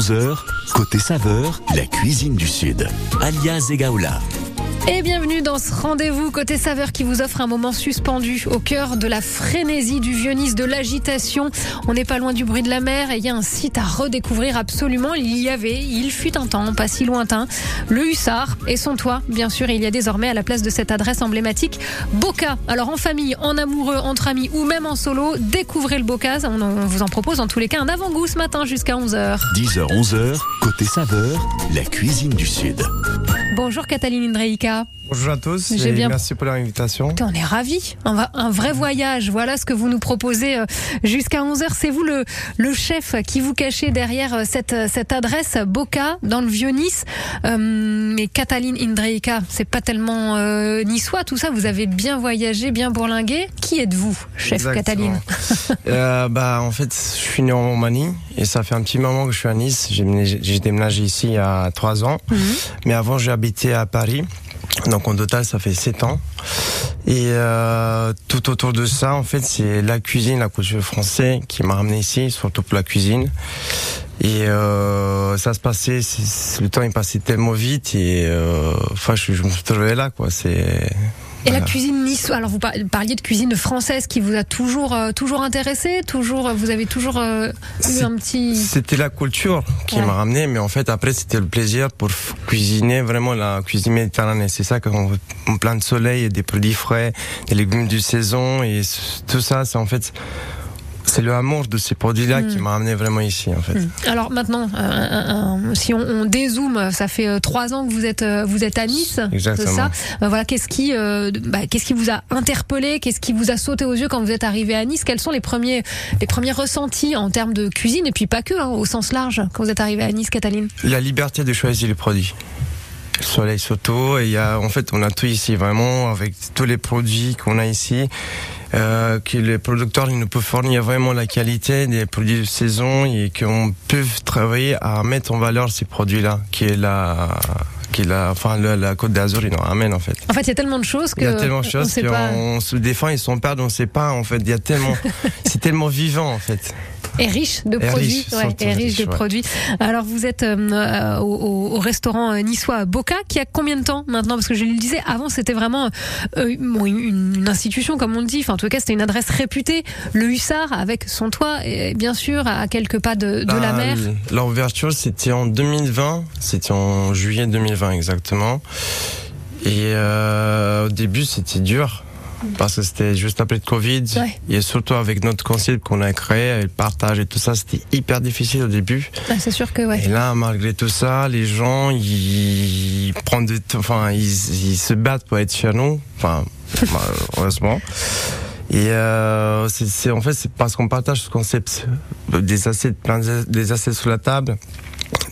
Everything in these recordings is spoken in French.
10h-11h, côté saveur, la cuisine du Sud. Alias Egaola. Et bienvenue dans ce rendez-vous côté saveur qui vous offre un moment suspendu au cœur de la frénésie du vieux de l'agitation. On n'est pas loin du bruit de la mer et il y a un site à redécouvrir absolument. Il y avait, il fut un temps, pas si lointain, le Hussard et son toit. Bien sûr, il y a désormais à la place de cette adresse emblématique Boca. Alors en famille, en amoureux, entre amis ou même en solo, découvrez le Bocaz. On vous en propose en tous les cas un avant-goût ce matin jusqu'à 11h. 10h-11h, côté saveur, la cuisine du Sud. Bonjour Cataline Indreika. Bonjour à tous et bien... merci pour l'invitation. On est ravis. Un, un, vrai voyage. Voilà ce que vous nous proposez euh, jusqu'à 11h. C'est vous le, le chef qui vous cachez derrière euh, cette, euh, cette adresse Boca dans le Vieux-Nice. mais Cataline Indreika, c'est pas tellement niçois tout ça. Vous avez bien voyagé, bien bourlingué. Qui êtes-vous, chef Cataline euh, bah, En fait, je suis né en Roumanie et ça fait un petit moment que je suis à Nice. J'ai déménagé ici il y a trois ans. Mhm. Mais avant, j'ai habité à Paris. Donc en total, ça fait 7 ans. Et euh, tout autour de ça, en fait, c'est la cuisine, la culture française qui m'a ramené ici, surtout pour la cuisine. Et euh, ça se passait, le temps est passé tellement vite et euh, enfin, je, je me suis trouvé là, quoi. C'est et la cuisine niçoise, alors vous parliez de cuisine française qui vous a toujours euh, toujours intéressé, toujours vous avez toujours euh, eu un petit. C'était la culture qui m'a ramené, mais en fait après c'était le plaisir pour cuisiner vraiment la cuisine méditerranéenne. C'est ça quand on plein de soleil et des produits frais, des légumes du saison et tout ça, c'est en fait c'est le amour de ces produits-là qui hmm. m'a amené vraiment ici, en fait. Hmm. Alors maintenant, euh, si on, dézoome, ça fait euh, trois ans que vous êtes euh, vous êtes à Nice, ça? voilà, qu'est-ce qui bah, qu'est-ce qui vous a interpellé, qu'est-ce qui vous a sauté aux yeux quand vous êtes arrivé à Nice? Quels sont les premiers les premiers ressentis en termes de cuisine? Et puis pas que, hein, au sens large, quand vous êtes arrivé à Nice, Cataline? La liberté de choisir les produits le soleil surtout et il y a en fait on a tout ici vraiment avec tous les produits qu'on a ici euh, que les producteurs nous peuvent fournir vraiment la qualité des produits de saison et qu'on peut travailler à mettre en valeur ces produits-là, qui est la qui la, enfin, la, Côte d'Azur, il en ramène en fait. En fait, il y a tellement de choses que. Il y a tellement de choses qu'on se défend, ils sont perdus, on ne sait pas en fait. Il y a tellement, c'est tellement vivant en fait est riche de produits. est riche de produits. Alors vous êtes euh, euh, au, restaurant euh, niçois Boca qui a combien de temps maintenant? Parce que je le disais, avant c'était vraiment une, institution comme on le dit. Enfin, en tout cas, c'était une adresse réputée. Le Hussard avec son toit, et bien sûr, à quelques pas de, de la bah, mer. L'ouverture, c'était en 2020. C'était en juillet 2020 exactement. Et au début, c'était dur parce que c'était juste après le Covid. Et surtout avec notre concept qu'on a créé, le partage et tout ça, c'était hyper difficile au début. Ah, c'est sûr que ouais. Et là, malgré tout ça, les gens, ils prennent enfin, ils, ils se battent pour être chez nous. Enfin, heureusement. Et euh, c'est en fait c'est parce qu'on partage ce concept des assiettes, des assiettes sur la table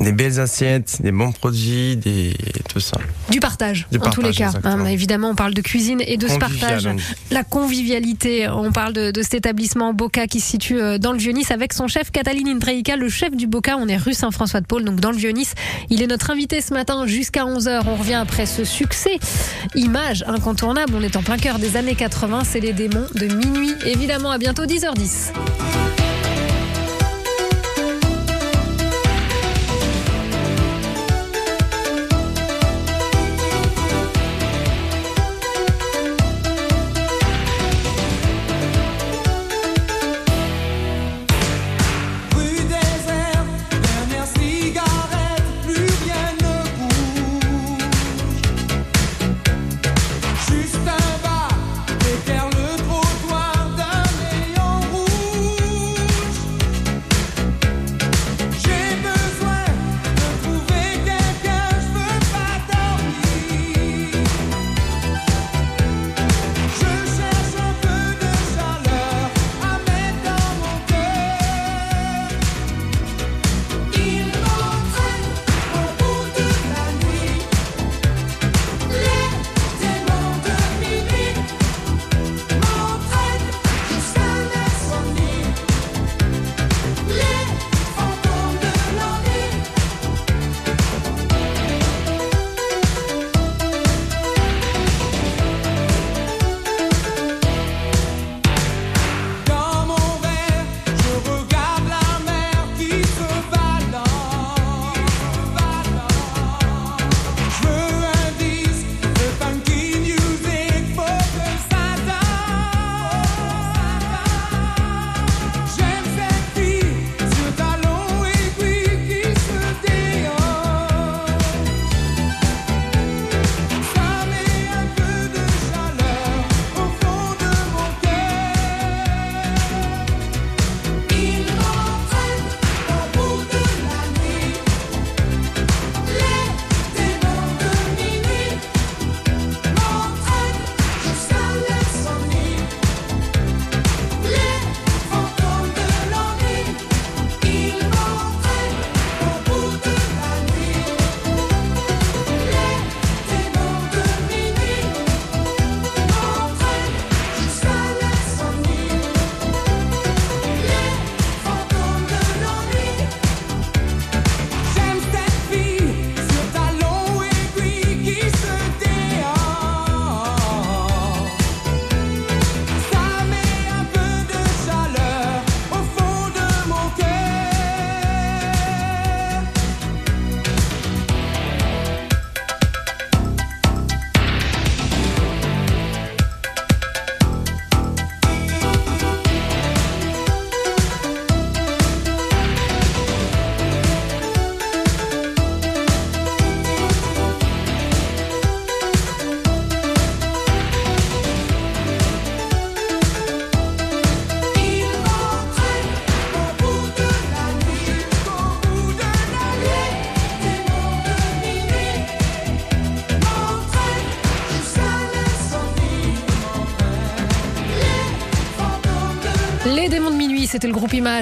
des belles assiettes, des bons produits, des tout ça. Du partage, en tous les cas. Hein, évidemment, on parle de cuisine et de ce partage. La convivialité. On parle de, cet établissement Boca qui se situe euh, dans le Vieux-Nice avec son chef Cataline Indreika, le chef du Boca. On est rue Saint-François-de-Paul, donc dans le Vieux-Nice. Il est notre invité ce matin jusqu'à 11h. On revient après ce succès. Image incontournable. On est en plein cœur des années 80. C'est les démons de minuit. Évidemment, à bientôt 10h10.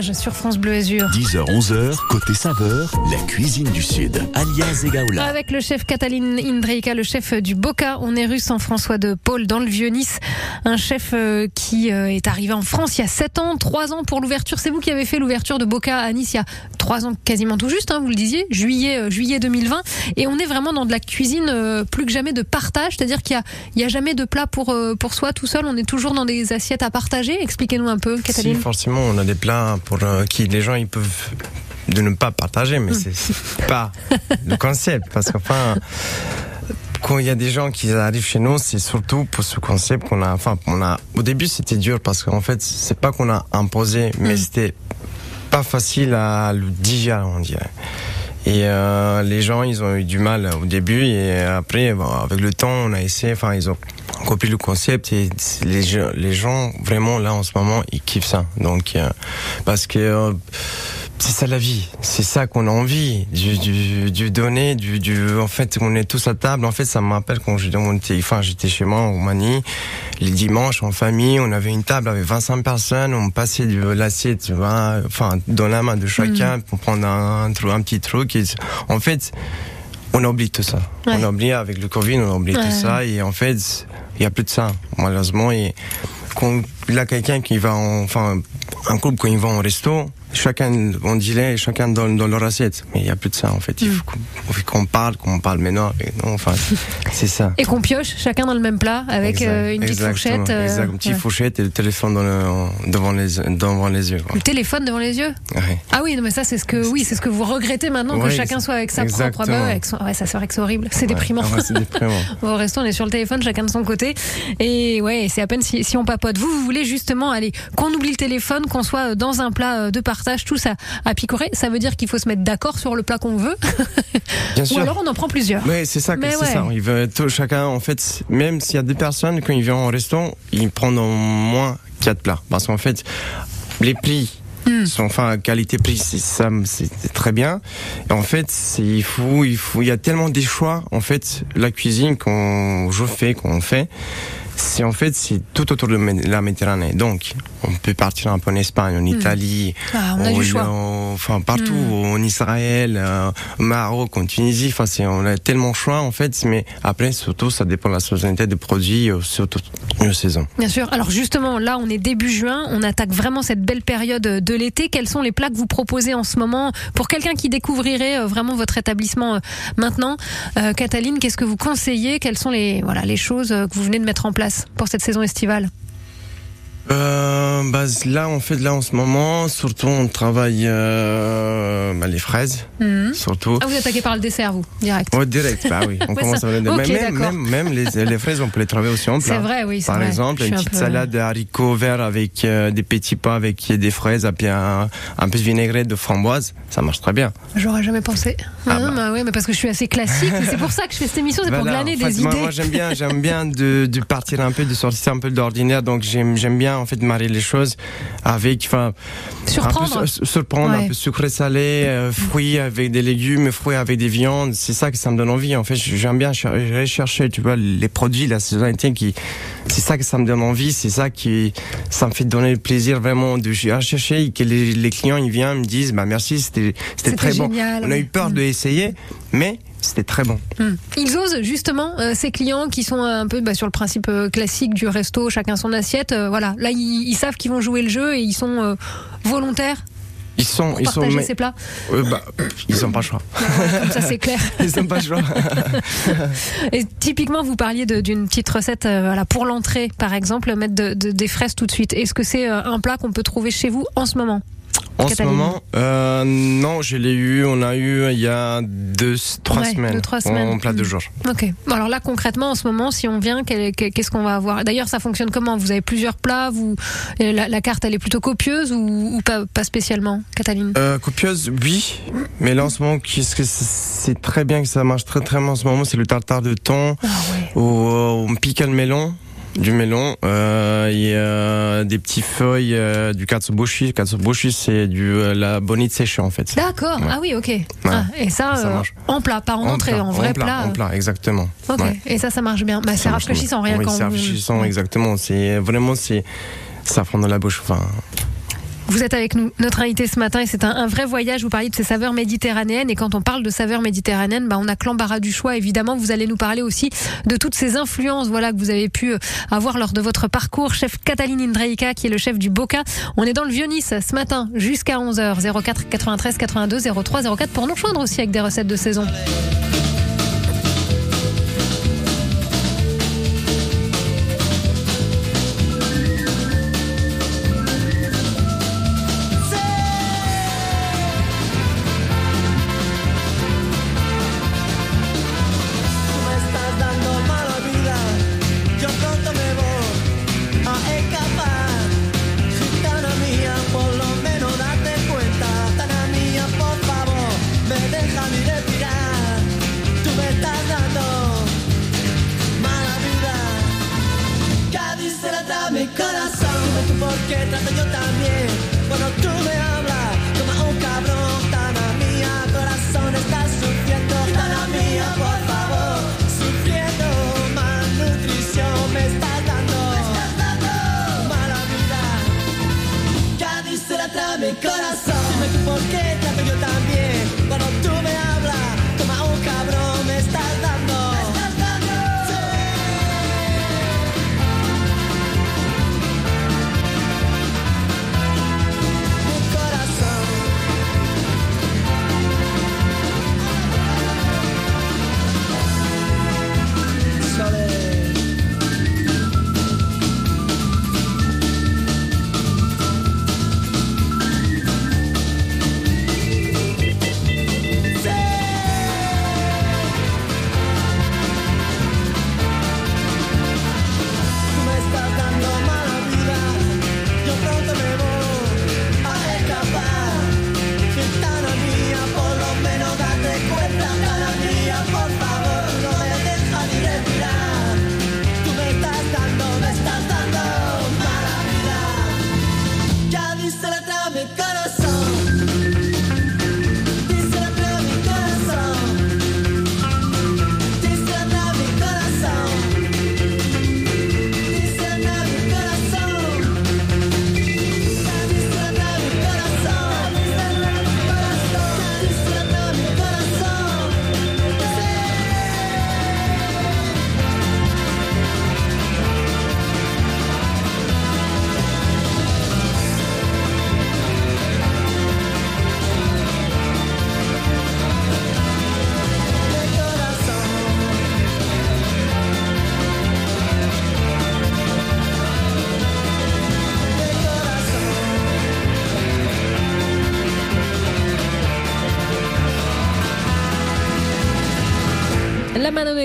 Sur France Bleu Azur. 10h, 11h, côté saveur, la cuisine du Sud. Alias Egaola. Avec le chef Cataline Indreika, le chef du Boca, on est rue Saint-François de Paul dans le Vieux-Nice. Un chef euh, qui euh, est arrivé en France il y a 7 ans, 3 ans pour l'ouverture. C'est vous qui avez fait l'ouverture de Boca à Nice il y a 3 ans quasiment tout juste, hein, vous le disiez, juillet, euh, juillet 2020. Et on est vraiment dans de la cuisine plus que jamais de partage, c'est-à-dire qu'il n'y a, a, jamais de plat pour, pour soi tout seul, on est toujours dans des assiettes à partager. Expliquez-nous un peu, Cataline. Si, forcément, on a des plats pour qui les gens ils peuvent de ne pas partager, mais c'est pas le concept. Parce qu'enfin, quand il y a des gens qui arrivent chez nous, c'est surtout pour ce concept qu'on a. Enfin, on a. Au début, c'était dur parce qu'en fait, c'est pas qu'on a imposé, mais mm. c'était pas facile à le digérer, on dirait. Et euh, les gens, ils ont eu du mal au début et après, avec le temps, on a essayé. Enfin, ils ont copié le concept et les, les gens, vraiment là en ce moment, ils kiffent ça. Donc, euh, parce que euh, c'est ça la vie, c'est ça qu'on a envie, du, du, du donner, du, du, en fait, on est tous à table. En fait, ça me rappelle quand j'étais, enfin, j'étais chez moi en Roumanie, les dimanches en famille, on avait une table avec 25 personnes, on passait de l'assiette, tu vois, enfin, dans la main de chacun mm. pour prendre un, un, un petit truc. Et, en fait, on oublie tout ça. On oublie avec le Covid, on oublie tout ça. Et en fait, il y a plus de ça, malheureusement. Et quand il y a quelqu'un qui va, enfin, un couple quand ils vont au resto, chacun, on dirait, chacun donne dans leur assiette. Mais il n'y a plus de ça, en fait. Il faut qu'on parle, qu'on parle maintenant. Non, enfin, c'est ça. Et qu'on pioche chacun dans le même plat avec euh, une petite fourchette. Euh, exact, une petite fourchette et le téléphone devant, les, devant les yeux. Le téléphone devant les yeux Ah oui, non, mais ça, c'est ce que, oui, c'est ce que vous regrettez maintenant, que chacun soit avec sa propre avec Ouais, ça c'est vrai que c'est horrible. C'est déprimant. Ah c'est déprimant. Au resto, on est sur le téléphone, chacun de son côté. Et ouais, c'est à peine si, si on papote. Vous, vous voulez justement aller, qu'on oublie le téléphone, qu'on soit dans un plat de partage, tout ça à picorer, ça veut dire qu'il faut se mettre d'accord sur le plat qu'on veut. Bien sûr. Ou alors on en prend plusieurs. Oui, c'est ça. C'est ça. Il veut chacun, en fait, même s'il y a des personnes quand ils viennent au restaurant, ils prennent au moins quatre plats, parce qu'en fait, les plis sont enfin qualité-prix, c'est ça, c'est très bien. Et en fait, il faut, il faut, il y a tellement des choix. En fait, la cuisine qu'on je fais, qu'on fait c'est en fait c'est tout autour de la Méditerranée. Donc, on peut partir un peu en Espagne, en hmm. Italie, ah, enfin partout, hmm. en Israël, euh, au Maroc, en Tunisie. Enfin, on a tellement de choix en fait, mais après surtout ça dépend de la saisonnalité des produits, euh, surtout une saison. Bien sûr. Alors justement, là, on est début juin, on attaque vraiment cette belle période de l'été. Quels sont les plats que vous proposez en ce moment? Pour quelqu'un qui découvrirait euh, vraiment votre établissement maintenant euh, Cataline, qu'est-ce que vous conseillez? Quelles sont les voilà les choses que vous venez de mettre en place pour cette saison estivale euh, bah, là, en fait, là, en ce moment, surtout, on travaille euh, bah, les fraises, mhm. surtout. Ah, vous attaquez par le dessert, vous, direct Oui, direct, bah oui. On commence à même, même, même, les, les, fraises, on peut les travailler aussi en plat. C'est vrai, oui. Par vrai. exemple, une petite salade de haricots verts avec euh, des petits pains avec des fraises, puis un, un peu de vinaigrette de framboise, ça marche très bien. J'aurais jamais pensé. Ah, bah. bah. ouais, mais parce que je suis assez classique. c'est pour ça que je fais cette émission, c'est pour glaner des idées. Moi, j'aime bien, j'aime bien de, de partir un peu, de sortir un peu de l'ordinaire, donc j'aime bien en fait marier les choses avec, enfin, surprendre, un peu, surprendre, un peu sucré salé, euh, fruits avec des légumes, fruits avec des viandes. C'est ça que ça me donne envie. En fait, j'aime bien chercher, tu vois, les produits, la saisonnalité qui, c'est ça que ça me donne envie. C'est ça qui, ça me fait donner le plaisir vraiment de chercher et que les, clients ils viennent me disent, bah merci, c'était, c'était très bon. On a eu peur de essayer, mais c'était très bon. Hmm. Ils osent justement euh, ces clients qui sont un peu bah, sur le principe euh, classique du resto, chacun son assiette. Euh, voilà, là ils, savent qu'ils vont jouer le jeu et ils sont volontaires. Ils sont, ils sont, ces plats. bah, ils n'ont pas le choix. comme ça, c'est clair. ils n'ont pas le choix. et typiquement, vous parliez d'une petite recette, voilà, pour l'entrée, par exemple, mettre des fraises tout de suite. Est-ce que c'est un plat qu'on peut trouver chez vous en ce moment? En ce moment, euh, non, je l'ai eu. On a eu il y a deux, trois semaines. Deux, trois semaines. En plat de jour. Ok. Bon, alors là, concrètement, en ce moment, si on vient, qu'est-ce qu'on va avoir? D'ailleurs, ça fonctionne comment? Vous avez plusieurs plats. Vous, la, carte, elle est plutôt copieuse ou, pas, pas, spécialement, Cataline euh, Copieuse, oui. Mais là, en ce moment, qu'est-ce que c'est très bien que ça marche très très bien en ce moment, c'est le tartare de thon. Ah ouais. on pique le melon du melon. Euh, il y a des petites feuilles euh, du katsuboshi. Katsuboshi, c'est du euh, la bonite séchée en fait. D'accord. Ah oui, ok. Ah, et ça, en plat, pas en, entrée, en vrai plat. En plat, exactement. Ok. Et ça, ça marche bien. Bah, c'est rafraîchissant, rien oui, quand. C'est rafraîchissant, exactement. C'est vraiment c'est ça prend dans la bouche. Enfin. Vous êtes avec nous, notre invité ce matin, et c'est un, vrai voyage. Vous parliez de ces saveurs méditerranéennes, et quand on parle de saveurs méditerranéennes, bah, on a que l'embarras du choix. Évidemment, vous allez nous parler aussi de toutes ces influences, voilà, que vous avez pu euh, avoir lors de votre parcours. Chef Cataline Indreika, qui est le chef du Boca. On est dans le Vieux-Nice ce matin jusqu'à 11h. 04 93 82 03 04 pour nous joindre aussi avec des recettes de saison.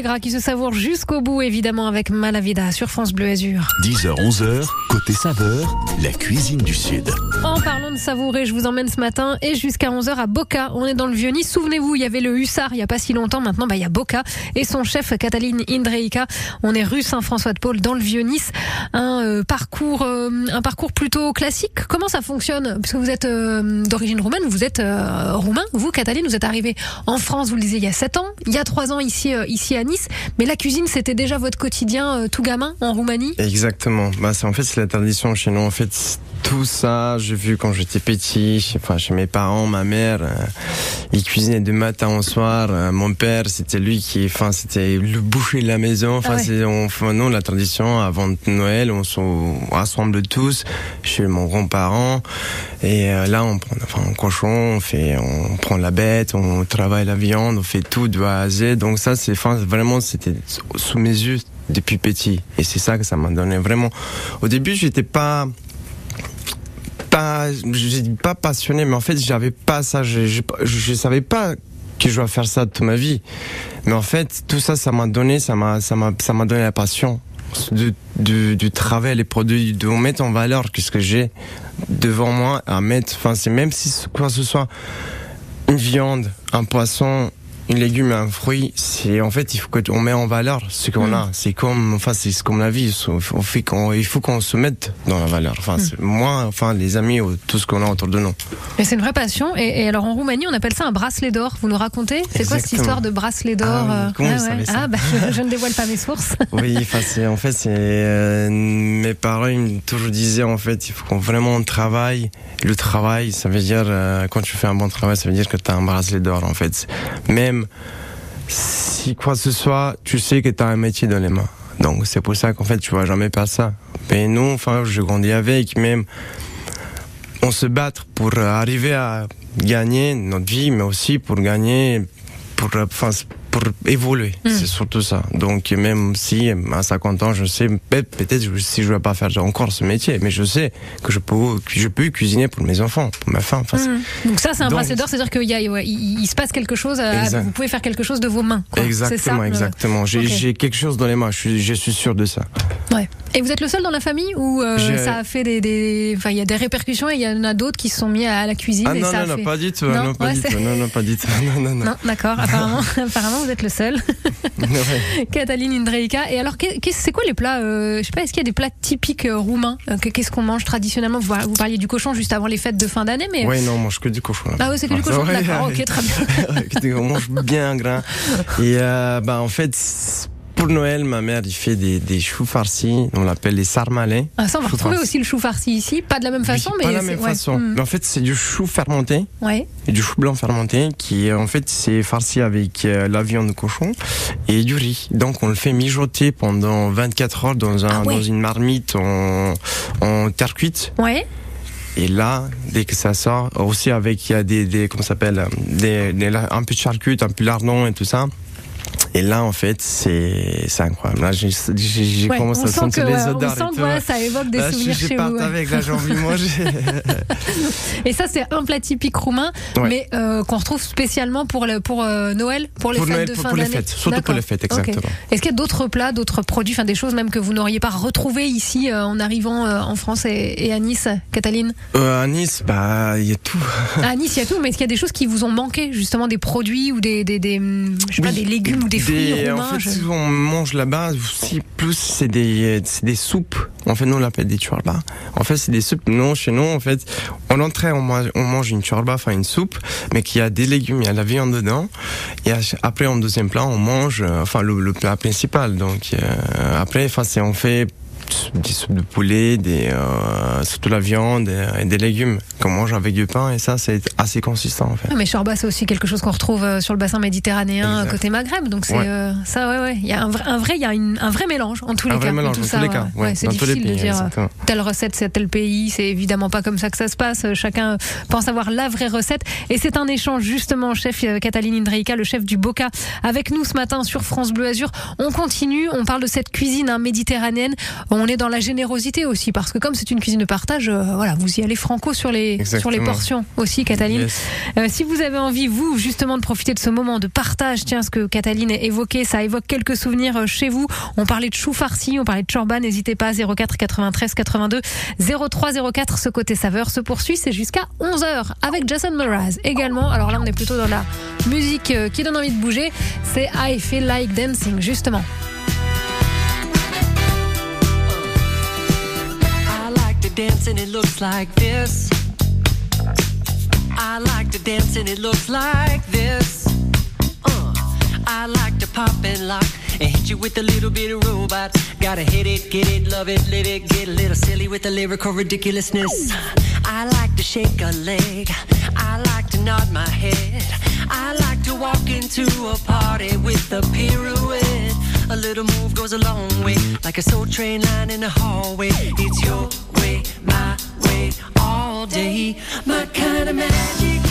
Qui se savoure jusqu'au bout, évidemment, avec Malavida sur France Bleu Azur. 10h, 11h, côté saveur, la cuisine du Sud. En parlant de savourer, je vous emmène ce matin et jusqu'à 11h à Boca. On est dans le Vieux-Nice. Souvenez-vous, il y avait le Hussard il n'y a pas si longtemps. Maintenant, bah, il y a Boca et son chef, Cataline Indreika. On est rue Saint-François-de-Paul dans le Vieux-Nice. Un euh, parcours, euh, un parcours plutôt classique. Comment ça fonctionne? Puisque vous êtes euh, d'origine roumaine, vous êtes roumain. Vous, Cataline, vous êtes arrivé en France, vous le disiez, il y a 7 ans. Il y a 3 ans ici, ici à Nice. Mais la cuisine, c'était déjà votre quotidien euh, tout gamin en Roumanie? Exactement. Bah, en fait, c'est la tradition chez nous. En fait, tout ça, j'ai vu quand j'étais petit, enfin, chez mes parents, ma mère, euh, il cuisinait de matin au soir. Euh, mon père, c'était lui qui, enfin, c'était le boucher de la maison. Enfin, ah c'est, on, nous, la tradition, avant Noël, on se rassemble tous chez mon grand-parent. Et là, on prend, enfin, un cochon, on fait, on prend la bête, on travaille la viande, on fait tout de A à Z. Donc ça, c'est, enfin, vraiment c'était sous mes yeux depuis petit. Et c'est ça que ça m'a donné vraiment. Au début, j'étais pas pas, je pas passionné, mais en fait, j'avais pas ça. Je, je, savais pas que je dois faire ça toute ma vie. Mais en fait, tout ça, ça m'a donné, ça m'a, ça m'a, ça m'a donné la passion du, du, du, travail, les produits, de mettre en valeur ce que j'ai devant moi, à mettre, enfin, c'est même si quoi que ce soit, une viande, un poisson, une légume un fruit, c'est en fait il faut qu'on met en valeur ce qu'on Mm. a. C'est comme enfin c'est comme la vie. On fait qu'on il faut qu'on se mette dans la valeur. Enfin Mm. moi, enfin les amis, ou tout ce qu'on a autour de nous. Mais c'est une vraie passion. Et, et alors en Roumanie, on appelle ça un bracelet d'or. Vous nous racontez? C'est quoi cette histoire de bracelet d'or Ah oui, euh, Ah, bah, je, je ne dévoile pas mes sources. Oui, enfin c'est en fait c'est euh, mes parents ils me toujours disaient en fait il faut qu'on vraiment travaille. Le travail, ça veut dire euh, quand tu fais un bon travail, ça veut dire que tu as un bracelet d'or en fait. Même si quoi que ce soit, tu sais que tu as un métier dans les mains. Donc c'est pour ça qu'en fait tu vas jamais perdre ça. Mais nous, enfin je grandis avec même on se battre pour arriver à gagner notre vie, mais aussi pour gagner, pour, enfin, pour évoluer. Mm. C'est surtout ça. Donc, même si à 50 ans, je sais, peut- peut-être si je ne vais pas faire encore ce métier, mais je sais que je peux, que je peux cuisiner pour mes enfants, pour ma femme. Enfin, c'est- Mm. Donc ça, c'est un Donc- bracelet d'or, c'est-à-dire qu'il y a, ouais, il, il se passe quelque chose. euh, vous pouvez faire quelque chose de vos mains. quoi. C'est ça, Exactement, exactement. J'ai quelque chose dans les mains, je suis, je suis sûr de ça. Ouais. Et vous êtes le seul dans la famille ou euh, ça a fait des, des- enfin il y a des répercussions et il y en a d'autres qui se sont mis à la cuisine Ah et non, ça non, a non, fait... pas du tout, Non, non, pas ouais, tout, non, non, pas tout, non, non, non. Non, d'accord. Apparemment, apparemment, vous êtes le seul. Ouais. Cataline Indreika. Et alors, c'est quoi les plats euh, Je sais pas, est-ce qu'il y a des plats typiques euh, roumains que- Qu'est-ce qu'on mange traditionnellement? Vous, parliez du cochon juste avant les fêtes de fin d'année, mais Ouais, non, on mange que du cochon. là. ah ouais, c'est que du cochon. Ouais, D'accord. Ok, très bien. on mange bien gras. Et euh, bah, en fait, pour Noël, ma mère, il fait des, des choux farcis, on l'appelle les sarmalais. Ah, ça, on va Chou retrouver farci. aussi le chou farci ici, pas de la même façon, Oui, mais pas la c'est- même façon. Mm. Mais en fait, c'est du chou fermenté Ouais. et du chou blanc fermenté qui, en fait, c'est farci avec euh, la viande de cochon et du riz. Donc, on le fait mijoter pendant 24 heures dans, un, Ah ouais. dans une marmite en, en terre cuite. Ouais. Et là, dès que ça sort, aussi avec il y a des, des comment s'appelle, des, des- un peu de charcut, un peu de lardon et tout ça. Et là, en fait, c'est incroyable. Là, j'ai Ouais, commencé on à sent sentir que, les on odeurs. sent que voilà, ça évoque des Là, je souvenirs chez vous. ouais. avec, là, j'ai envie de manger. Et ça, c'est un plat typique roumain, Ouais. mais euh, qu'on retrouve spécialement pour, le, pour euh, Noël, pour les pour fêtes Noël, de pour, fin pour les d'année. fêtes, surtout pour les fêtes, exactement. Est-ce qu'il y a d'autres plats, d'autres produits, enfin des choses même que vous n'auriez pas retrouvées ici euh, en arrivant en France et, et à Nice, Cataline? À Nice, bah, il y a tout. À Nice, il y a tout, mais est-ce qu'il y a des choses qui vous ont manqué, justement des produits ou des, des, des, je sais pas, Oui, des légumes ou des fruits En roumains fait, je- si on mange là-bas, aussi plus c'est des, c'est des soupes. En fait, nous on l'appelle des chorba. En fait, c'est des soupes. Non, chez nous, en fait, en entrée, on mange, on mange une chorba, enfin une soupe, mais qui a des légumes, il y a la viande dedans. Et après, en deuxième plat, on mange, euh, enfin le, le plat principal. Donc euh, après, enfin, c'est on fait des soupes de poulet, des, euh, surtout la viande et, et des légumes qu'on mange avec du pain et ça c'est assez consistant en fait. Ah, mais chorba, c'est aussi quelque chose qu'on retrouve euh, sur le bassin méditerranéen Exact. côté Maghreb. Donc c'est Ouais. euh, ça, ouais, ouais. Il y a un vrai, un vrai, il y a une- un vrai mélange en tous les Un cas. vrai mélange tout dans ça, tous les cas, ouais. ouais, Ouais, c'est les difficile de dire euh, exactement. telle recette c'est à tel pays. C'est évidemment pas comme ça que ça se passe. Chacun pense avoir la vraie recette. Et c'est un échange justement, chef Cataline Indreika, le chef du Boca, avec nous ce matin sur France Bleu Azur. On continue, on parle de cette cuisine hein, méditerranéenne. On est dans la générosité aussi parce que comme c'est une cuisine de partage, euh, voilà, vous y allez franco sur les sur les portions aussi, Cataline. Yes. Euh, si vous avez envie, vous, justement, de profiter de ce moment de partage, tiens, ce que Cataline a évoqué, ça évoque quelques souvenirs euh, chez vous. On parlait de chou farci, on parlait de chorba, n'hésitez pas, 04 93 82 03 04, ce côté saveur se poursuit, c'est jusqu'à 11h avec Jason Mraz également. Alors là, on est plutôt dans la musique qui donne envie de bouger, c'est I Feel Like Dancing, justement. Dance and it looks like this. I like to dance and it looks like this. Uh, I like to pop and lock and hit you with a little bit of robot. Gotta hit it, get it, love it, live it, get a little silly with the lyrical ridiculousness. I like to shake a leg. I like to nod my head. I like to walk into a party with a pirouette. A little move goes a long way, like a soul train line in the hallway. It's your way, my way, all day. My kind of magic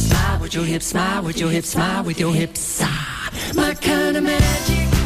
smile with your hips, smile with your hips, smile with your hips. Ah, my kind of magic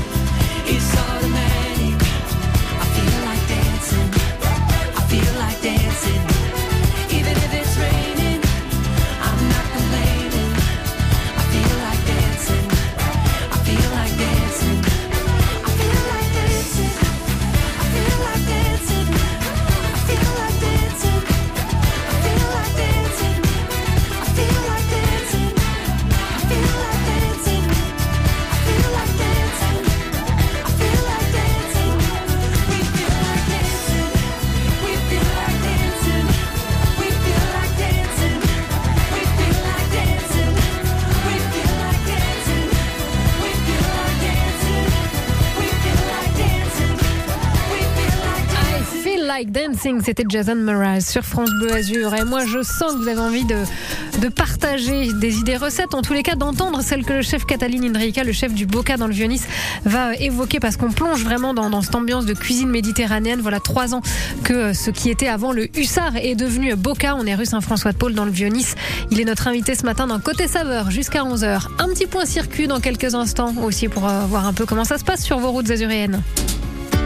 like dancing, c'était Jason Mraz sur France Bleu Azur. Et moi, je sens que vous avez envie de, partager des idées recettes, en tous les cas d'entendre celles que le chef Cataline Indrica, le chef du Boca dans le Vieux-Nice, va évoquer parce qu'on plonge vraiment dans, dans cette ambiance de cuisine méditerranéenne. Voilà trois ans que euh, ce qui était avant le Hussard est devenu Boca. On est rue Saint-François de Paul dans le Vieux-Nice. Il est notre invité ce matin dans Côté Saveur jusqu'à 11h. Un petit point circuit dans quelques instants aussi pour euh, voir un peu comment ça se passe sur vos routes azuréennes.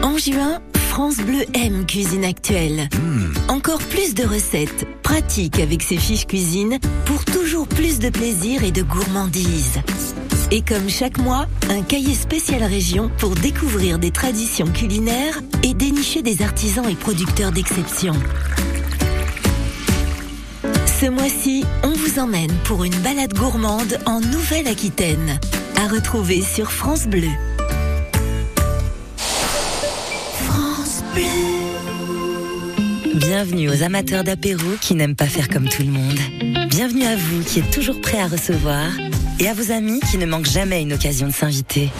En juin, France Bleu aime Cuisine Actuelle. Encore plus de recettes, pratiques avec ses fiches cuisine pour toujours plus de plaisir et de gourmandise. Et comme chaque mois, un cahier spécial région pour découvrir des traditions culinaires et dénicher des artisans et producteurs d'exception. Ce mois-ci, on vous emmène pour une balade gourmande en Nouvelle-Aquitaine. À retrouver sur France Bleu. Bienvenue aux amateurs d'apéro qui n'aiment pas faire comme tout le monde. Bienvenue à vous qui êtes toujours prêts à recevoir et à vos amis qui ne manquent jamais une occasion de s'inviter.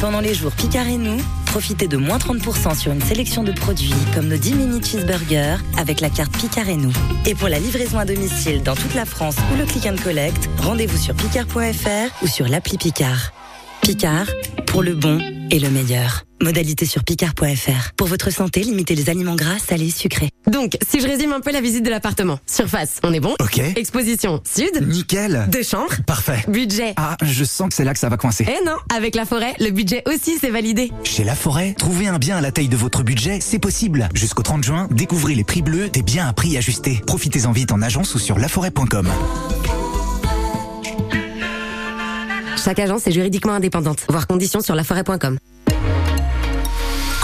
Pendant les jours Picard et nous, profitez de moins 30% sur une sélection de produits comme nos 10 mini cheeseburgers avec la carte Picard et nous. Et pour la livraison à domicile dans toute la France ou le click and collect, rendez-vous sur picard.fr ou sur l'appli Picard. Picard, pour le bon et le meilleur. Modalité sur picard.fr. Pour votre santé, limitez les aliments gras, salés, sucrés. Donc, si je résume un peu la visite de l'appartement. Surface, on est bon Ok. Exposition, sud. Nickel. Deux chambres. Parfait. Budget. Ah, je sens que c'est là que ça va coincer. Eh non, avec la forêt, le budget aussi c'est validé. Chez La Forêt, trouver un bien à la taille de votre budget, c'est possible. Jusqu'au 30 juin, découvrez les prix bleus des biens à prix ajustés. Profitez-en vite en agence ou sur laforêt.com. Chaque agence est juridiquement indépendante. Voir conditions sur laforêt.com.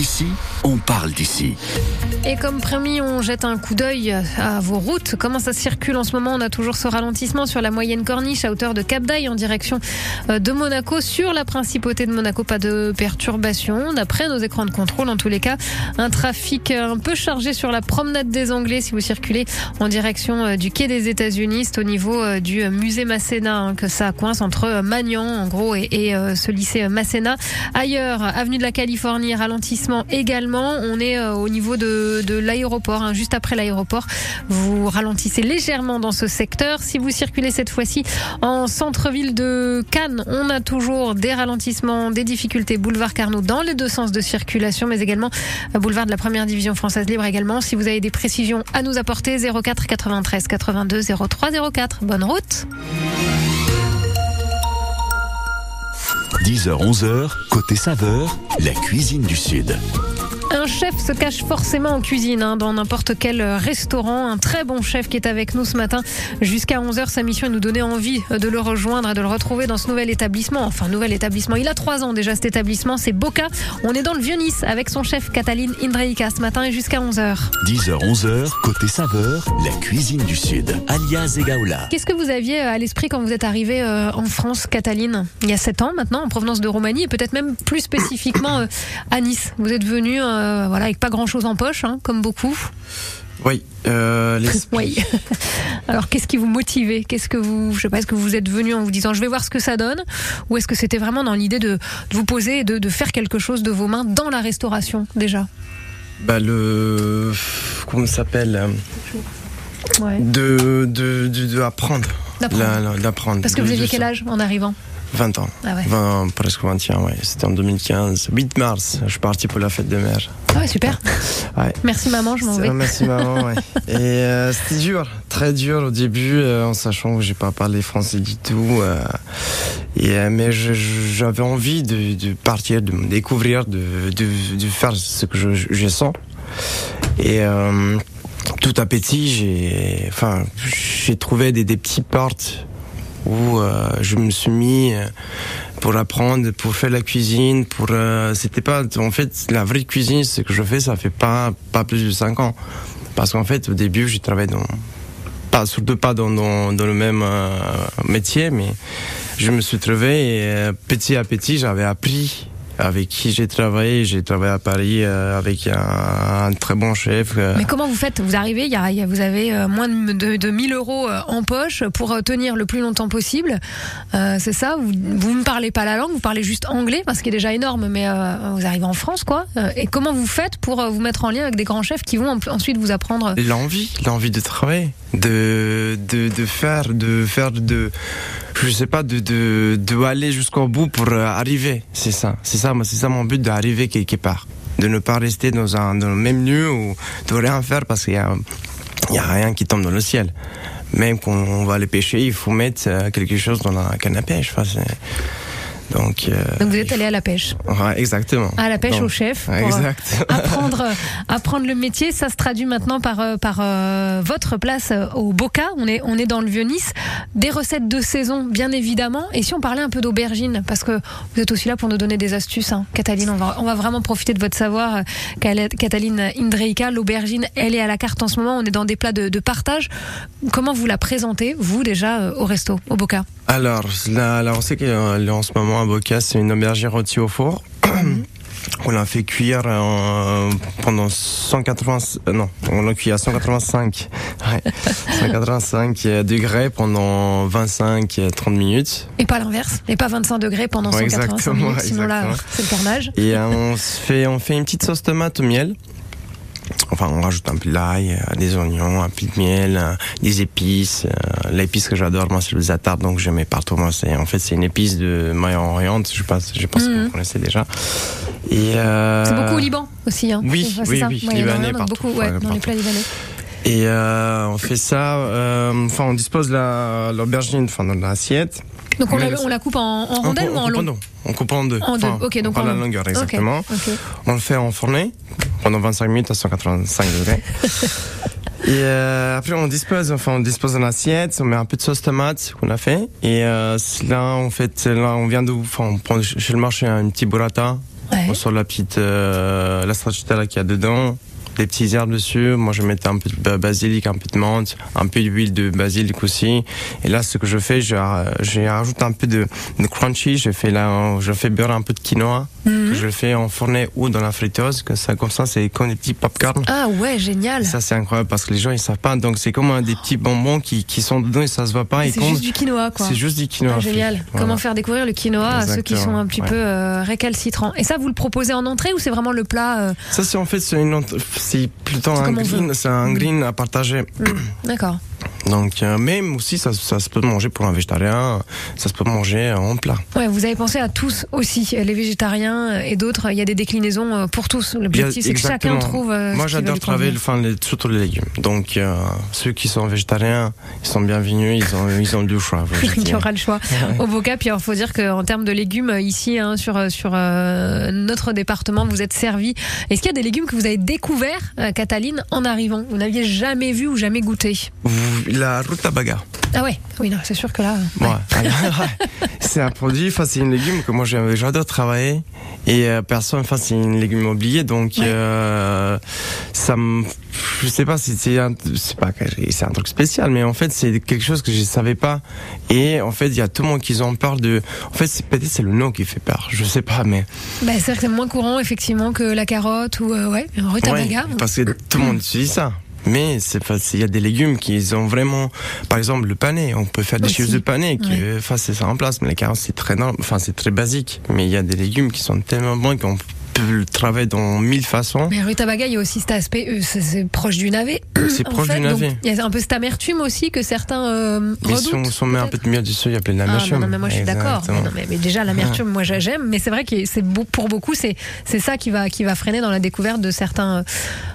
ici, on parle d'ici. Et comme promis, on jette un coup d'œil à vos routes. Comment ça circule en ce moment? On a toujours ce ralentissement sur la moyenne corniche à hauteur de Cap d'Aille en direction euh, de Monaco. Sur la principauté de Monaco, pas de perturbation. D'après nos écrans de contrôle, en tous les cas, un trafic un peu chargé sur la promenade des Anglais si vous circulez en direction euh, du quai des États-Unis. C'est au niveau euh, du musée Masséna hein, que ça coince entre Magnan, en gros, et, ce lycée Masséna. Ailleurs, avenue de la Californie, ralentissement également. On est euh, au niveau de, l'aéroport, hein, juste après l'aéroport. Vous ralentissez légèrement dans ce secteur. Si vous circulez cette fois-ci en centre-ville de Cannes, on a toujours des ralentissements, des difficultés. Boulevard Carnot dans les deux sens de circulation, mais également euh, boulevard de la première division française libre également. Si vous avez des précisions à nous apporter, 04 93 82 03 04. Bonne route. 10h-11h, côté saveur, la cuisine du Sud. Un chef se cache forcément en cuisine, hein, dans n'importe quel restaurant. Un très bon chef qui est avec nous ce matin jusqu'à 11h. Sa mission est de nous donner envie de le rejoindre et de le retrouver dans ce nouvel établissement. Enfin, nouvel établissement. Il a trois ans déjà cet établissement. C'est Boca. On est dans le Vieux-Nice avec son chef Cataline Indreika ce matin et jusqu'à 11h. 10h, 11h, côté saveur, la cuisine du Sud, alias Egaola. Qu'est-ce que vous aviez à l'esprit quand vous êtes arrivée euh, en France, Cataline Il y a 7 ans maintenant, en provenance de Roumanie et peut-être même plus spécifiquement euh, à Nice? Vous êtes venu euh, voilà, avec pas grand-chose en poche, hein, comme beaucoup. Oui, euh, les... Oui. Alors, qu'est-ce qui vous motivait? Qu'est-ce que vous, je sais pas, est-ce que vous êtes venu en vous disant je vais voir ce que ça donne, ou est-ce que c'était vraiment dans l'idée de, de vous poser et de, de faire quelque chose de vos mains dans la restauration déjà? Bah, le. Comment ça s'appelle euh, Ouais. de, de, de, de apprendre. D'apprendre. Parce que vous aviez quel âge en arrivant? 20 ans. Ah ouais. 20, presque 21, ouais. C'était en 2015. 8 mars, je suis parti pour la fête des mères. Ah ouais, super. Ouais. Merci maman, je m'en vais. Merci maman, ouais. Et euh, c'était dur, très dur au début, euh, en sachant que j'ai pas parlé français du tout. euh, et, euh, mais j'avais envie de, de partir, de me découvrir, de, de, de faire ce que je, je sens. Et euh, tout à petit, j'ai, enfin, j'ai trouvé des, des petites portes où euh, je me suis mis euh, pour apprendre, pour faire la cuisine, pour euh, c'était pas en fait la vraie cuisine, ce que je fais, ça fait pas pas plus de 5 ans. Parce qu'en fait, au début, j'ai travaillé dans pas surtout pas dans, dans, le même métier, mais je me suis trouvé et petit à petit, j'avais appris avec qui j'ai travaillé. J'ai travaillé à Paris euh, avec un, un très bon chef. euh, Mais comment vous faites? Vous arrivez, il y a- il y a- vous avez euh, moins de, de, de 1000 euros en poche pour tenir le plus longtemps possible. Euh, c'est ça? Vous vous ne parlez pas la langue, vous parlez juste anglais, parce qu'il est déjà énorme, mais euh, vous arrivez en France, quoi. Et comment vous faites pour vous mettre en lien avec des grands chefs qui vont en- ensuite vous apprendre? L'envie, l'envie de travailler, de, de, de faire, de faire, de, je sais pas, de, de, de aller jusqu'au bout pour euh, arriver. C'est ça, c'est ça, c'est ça mon but d'arriver quelque part. De ne pas rester dans un, dans le même lieu ou de rien faire parce qu'il y a, il y a rien qui tombe dans le ciel. Même quand on va aller pêcher, il faut mettre euh, quelque chose dans la canne à pêche. Enfin, donc, euh, Donc vous êtes allé à la pêche. Ouais, exactement. à la pêche Donc, au chef pour euh, exact. apprendre apprendre le métier. Ça se traduit maintenant par euh, par euh, votre place euh, au Boca. On est on est dans le vieux Nice. Des recettes de saison bien évidemment. Et si on parlait un peu d'aubergine parce que vous êtes aussi là pour nous donner des astuces hein, Cataline on va on va vraiment profiter de votre savoir Cataline Indreika. L'aubergine elle est à la carte en ce moment. On est dans des plats de, de partage. Comment vous la présentez vous déjà au resto au Boca? Alors, là, là, on sait qu'en ce moment, à Boca, c'est une aubergine rôtie au four. On l'a fait cuire euh, pendant 180, euh, non, on l'a cuit à 185, ouais, 185 degrés pendant 25-30 minutes. et pas l'inverse et pas 25 degrés pendant Ouais, 185 exactement, minutes sinon là c'est le carnage Et euh, on fait, on fait une petite sauce tomate au miel. Enfin, on rajoute un peu d'ail, euh, des oignons, un peu de miel, euh, des épices. euh, L'épice que j'adore, moi, c'est le zatar, donc je mets partout. Moi, c'est en fait c'est une épice de Moyen-Orient. Je pense, je pense que Mhm. vous connaissez déjà. Et euh, C'est beaucoup au Liban aussi. Hein. oui, oui, ça. oui, Ouais, libanais partout, beaucoup, ouais, dans les partout. plats libanais. Et euh, on fait ça. euh, Enfin, on dispose la l'aubergine, enfin dans l'assiette. Donc on la, on la coupe en, en On rondelles ou en long deux. On coupe en deux. En deux, Enfin, ok, donc en la long. longueur exactement. On le fait en fournée pendant 25 minutes à 185 degrés. Et euh, après on dispose, enfin on dispose dans l'assiette, on met un peu de sauce tomate qu'on a fait. Et euh, là en fait, là on vient de, enfin on prend chez le marché un petit burrata, Ouais. on sort la petite, euh, la stracciatella qu'il y a dedans, des petits herbes dessus. Moi je mettais un peu de basilic, un peu de menthe, un peu d'huile de basilic aussi. Et là ce que je fais, je, rajoute un peu de, de crunchy. Je fais là, je fais beurre un peu de quinoa. Mhm. Je le fais en fournée ou dans la friteuse, que ça comme ça c'est comme des petits popcorn. Ah ouais, génial. Ça c'est incroyable parce que les gens ils savent pas. Donc c'est comme un des petits bonbons qui, qui sont dedans et ça se voit pas. C'est juste du quinoa, quoi. C'est juste du quinoa. Ah, génial. Comment faire découvrir le quinoa à ceux qui sont un petit ouais. peu euh, récalcitrants. Et ça, vous le proposez en entrée ou c'est vraiment le plat euh, Ça c'est en fait c'est plutôt un green, c'est Mm. green à partager. D'accord. Donc, euh, même aussi, ça, ça se peut manger pour un végétarien, ça se peut manger en plat. Ouais, vous avez pensé à tous aussi, les végétariens et d'autres. Il y a des déclinaisons euh, pour tous. L'objectif, c'est que chacun trouve. euh, Moi, j'adore travailler, enfin, les, surtout les légumes. Donc, euh, ceux qui sont végétariens, ils sont bienvenus, ils ont, ils ont du choix. Il y aura le choix au Boca. Puis il faut dire qu'en termes de légumes, ici, hein, sur, sur euh, notre département, vous êtes servi. Est-ce qu'il y a des légumes que vous avez découverts, euh, Cataline, en arrivant? Vous n'aviez jamais vu ou jamais goûté? Vous- La rutabaga. Ah ouais, oui, non, c'est sûr que là. Ouais. Ouais. c'est un produit, enfin, c'est une légume que moi j'adore travailler et euh, personne, enfin, c'est une légume oubliée, donc Ouais. euh, ça me, je sais pas si c'est un, c'est pas, que c'est un truc spécial, mais en fait c'est quelque chose que je savais pas et en fait il y a tout le monde qui en parle de, en fait c'est peut-être c'est le nom qui fait peur, je sais pas, mais Bah, c'est vrai que c'est moins courant, effectivement, que la carotte ou, euh, ouais, rutabaga. Parce que tout le monde utilise ça. Mais c'est il y a des légumes qui ont vraiment, par exemple le pané, on peut faire des Aussi. choses de pané, qui, Ouais. enfin c'est ça en place, mais les carottes c'est très, enfin c'est très basique. Mais il y a des légumes qui sont tellement bons qu'on le travailler dans mille façons. Mais rutabaga, il y a aussi cet aspect, euh, c'est proche du navet. C'est proche fait, du navet. Il y a un peu cette amertume aussi que certains euh, Mais si redoutent. on, si on met un peu de miel dessus, il y a plein Ah, d'amertume. non, non, mais moi je suis d'accord. Mais, déjà l'amertume, moi j'a- j'aime, mais c'est vrai que c'est pour beaucoup, c'est c'est ça qui va qui va freiner dans la découverte de certains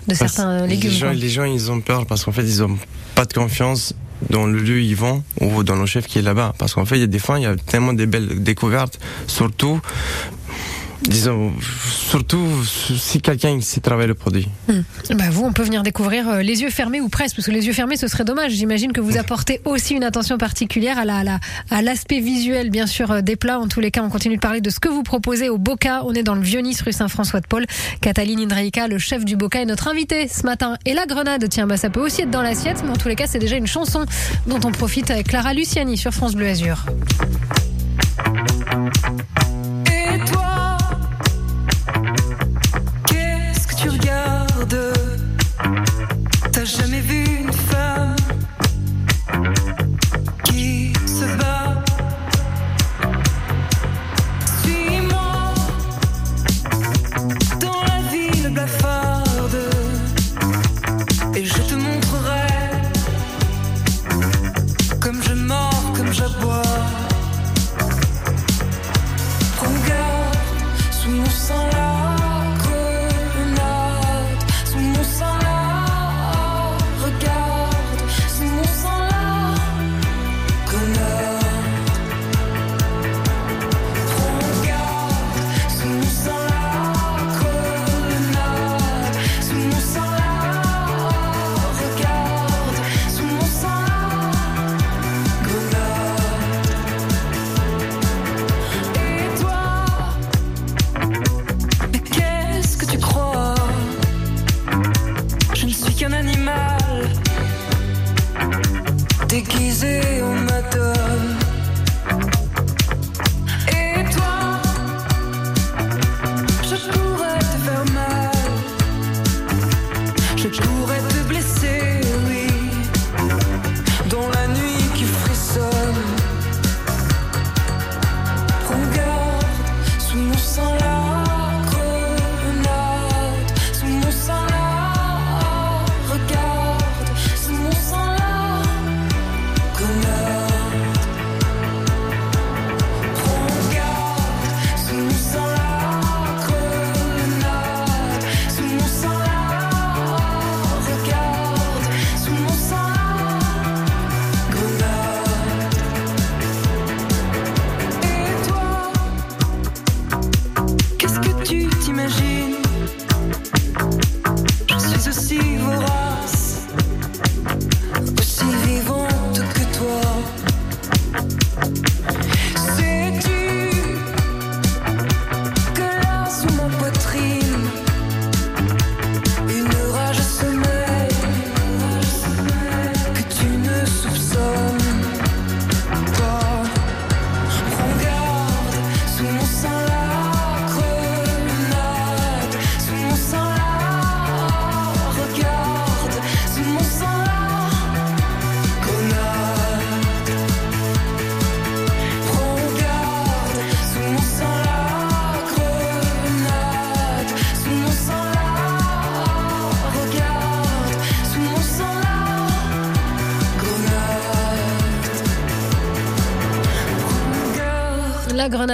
de Parce- certains légumes. Les gens, quoi. les gens, ils ont peur parce qu'en fait, ils ont pas de confiance dans le lieu où ils vont ou dans le chef qui est là-bas. Parce qu'en fait, il y a des fois, il y a tellement de belles découvertes, surtout, disons, surtout si quelqu'un sait travailler le produit. Bah vous, on peut venir découvrir euh, les yeux fermés ou presque, parce que les yeux fermés, ce serait dommage. J'imagine que vous apportez aussi une attention particulière à la, à la- à l'aspect visuel, bien sûr, euh, des plats. En tous les cas, on continue de parler de ce que vous proposez au Boca. On est dans le Vieux-Nice, rue Saint-François-de-Paul. Cataline Indraïka, le chef du Boca, est notre invité ce matin. Et la grenade, tiens, bah ça peut aussi être dans l'assiette, mais en tous les cas, c'est déjà une chanson dont on profite avec Clara Luciani sur France Bleu Azur. T'as jamais vu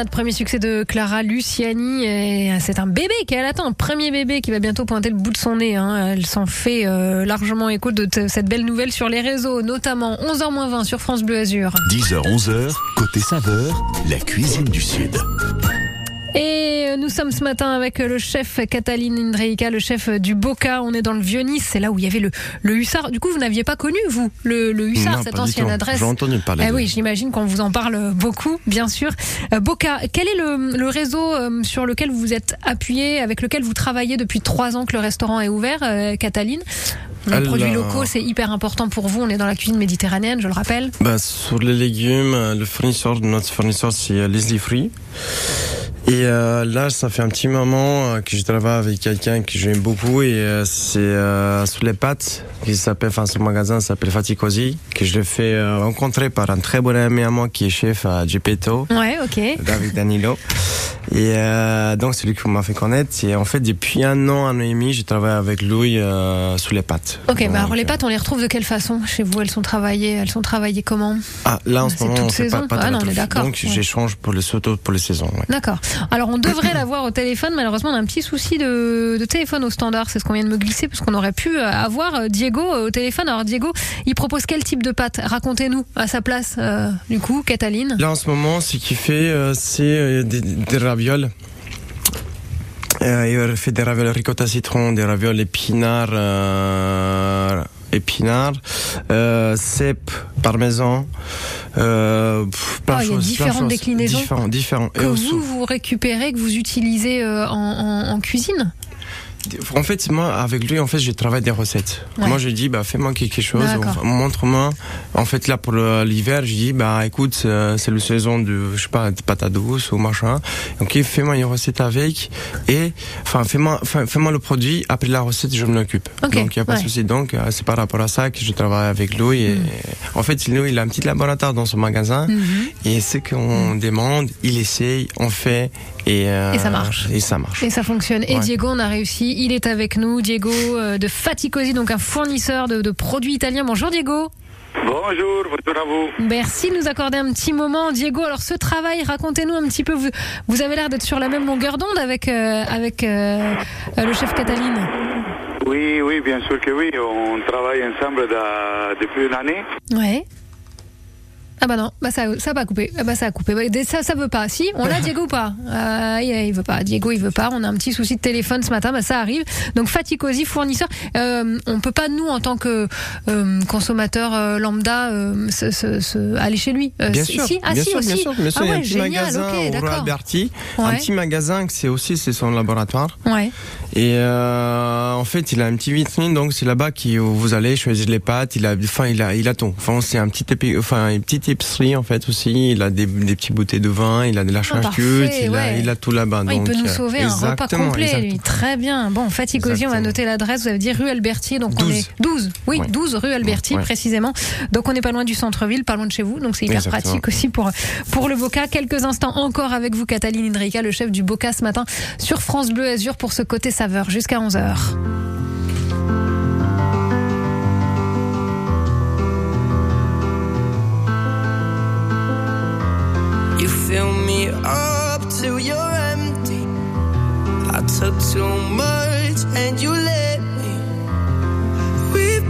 La Grenade, premier succès de Clara Luciani. Et c'est un bébé qu'elle attend, un premier bébé qui va bientôt pointer le bout de son nez. hein. Elle s'en fait euh, largement écho de cette belle nouvelle sur les réseaux, notamment 11h20 sur France Bleu Azur. 10h, 11h, côté saveur, la cuisine du Sud. Et euh, nous sommes ce matin avec le chef Cataline Indreika, le chef du Boca. On est dans le Vieux-Nice, c'est là où il y avait le, le hussard. Du coup, vous n'aviez pas connu, vous, le, le hussard, Non, cette ancienne adresse J'ai entendu parler Eh oui, j'imagine qu'on vous en parle beaucoup, bien sûr. Euh, Boca, quel est le, le réseau euh, sur lequel vous vous êtes appuyé, avec lequel vous travaillez depuis trois ans que le restaurant est ouvert, euh, Cataline? Les Alors- produits locaux, c'est hyper important pour vous. On est dans la cuisine méditerranéenne, je le rappelle. Bah, sur les légumes, euh, le fournisseur, notre fournisseur, c'est euh, Leslie Fruits. Et euh, là, ça fait un petit moment euh, que je travaille avec quelqu'un que j'aime beaucoup et euh, c'est euh, sur les pâtes. Il s'appelle, enfin, ce magasin s'appelle Faticosi, que je l'ai fait rencontrer par un très bon ami à moi qui est chef à Geppetto. Ouais, ok. David Danilo. Et donc, c'est lui qui m'a fait connaître. Et en fait, depuis un an, un an et demi, je travaille avec lui sous les pâtes. Ok, Donc, bah alors les pâtes, on les retrouve de quelle façon chez vous? Elles sont travaillées, elles sont travaillées comment? Ah, là, en ce moment, on fait saison? pas, pas de Ah non, on est d'accord. Donc, Ouais. j'échange pour les sautos, pour les saisons. ouais. D'accord. Alors on devrait l'avoir au téléphone, malheureusement on a un petit souci de, téléphone au standard, c'est ce qu'on vient de me glisser, parce qu'on aurait pu euh, avoir euh, Diego euh, au téléphone. Alors Diego, il propose quel type de pâte? Racontez-nous à sa place, du coup, Cataline. Là, en ce moment, ce qu'il fait, c'est des, ravioles. Il fait des ravioles ricotta citron, des ravioles épinards, épinards, euh, cèpe, parmesan, euh, plein Ah, il y a différentes déclinaisons. Différents, différents. Que Et vous, vous récupérez, que vous utilisez euh, en, en- en cuisine? En fait, moi, avec lui, en fait, je travaille des recettes. Ouais. Moi, je dis, bah, fais-moi quelque chose, montre-moi. En fait, là, pour l'hiver, je dis, bah, écoute, euh, c'est le saison de, je sais pas, de patates douces ou machin. Donc, fais-moi une recette avec et, enfin, fais-moi, fais-moi le produit. Après la recette, je m'en occupe. Ok, Donc, il n'y a pas ouais. de souci. Donc, euh, c'est par rapport à ça que je travaille avec lui. Et, Hmm. en fait, lui, il a un petit laboratoire dans son magasin. Mhm. Et ce qu'on demande, il essaye, on fait. Et, euh, Et ça marche. Et ça marche. Et ça fonctionne. Et Ouais. Diego, on a réussi. Il est avec nous. Diego euh, de Faticosi, donc un fournisseur de, de produits italiens. Bonjour Diego. Bonjour, bonjour à vous. Merci de nous accorder un petit moment, Diego. Alors ce travail, racontez-nous un petit peu. Vous, vous avez l'air d'être sur la même longueur d'onde avec euh, avec euh, euh, le chef Cataline. Oui, oui, bien sûr que oui. On travaille ensemble da- depuis une année. Ouais. Ah bah non, bah ça, ça a pas coupé. Ah bah ça a coupé. Bah, Ça, ça veut pas. Si, on l'a Diego ou pas euh, il, veut pas. Diego, il veut pas. On a un petit souci de téléphone ce matin. Bah ça arrive. Donc Faticosi, fournisseur. Euh, on peut pas nous en tant que euh, consommateur euh, lambda euh, se, se- se- aller chez lui. Euh, Bien si- sûr, si ah bien si sûr, aussi. bien sûr. Bien sûr, ah il y a ouais, un petit génial. magasin ok, au Roi d'accord. Alberti, un Ouais. petit magasin que c'est aussi c'est son laboratoire. Ouais. Et euh, en fait, il a une petite vitrine, donc c'est là-bas que vous allez choisir les pâtes. Il a, enfin, il a, il a tout. Enfin, c'est un petit, épi- enfin, une petite épicerie en fait aussi. Il a des, des petits bouteilles de vin, il a de la charcuterie, Ah, parfait, il, a, ouais. il a tout là-bas. Ouais, il peut nous euh, sauver un repas exactement, complet, lui. Très bien. Bon, Faticosi, on va noter l'adresse. Vous avez dit rue Alberti. Donc on 12. est 12. Oui, Ouais. 12 rue Alberti, Ouais. précisément. Donc on n'est pas loin du centre-ville, pas loin de chez vous. Donc c'est hyper Exactement. pratique aussi pour, pour le Boca. Quelques instants encore avec vous, Cataline Indrika, le chef du Boca ce matin sur France Bleu Azur pour ce côté jusqu'à 11h. You fill me up empty. Took too and you me. We've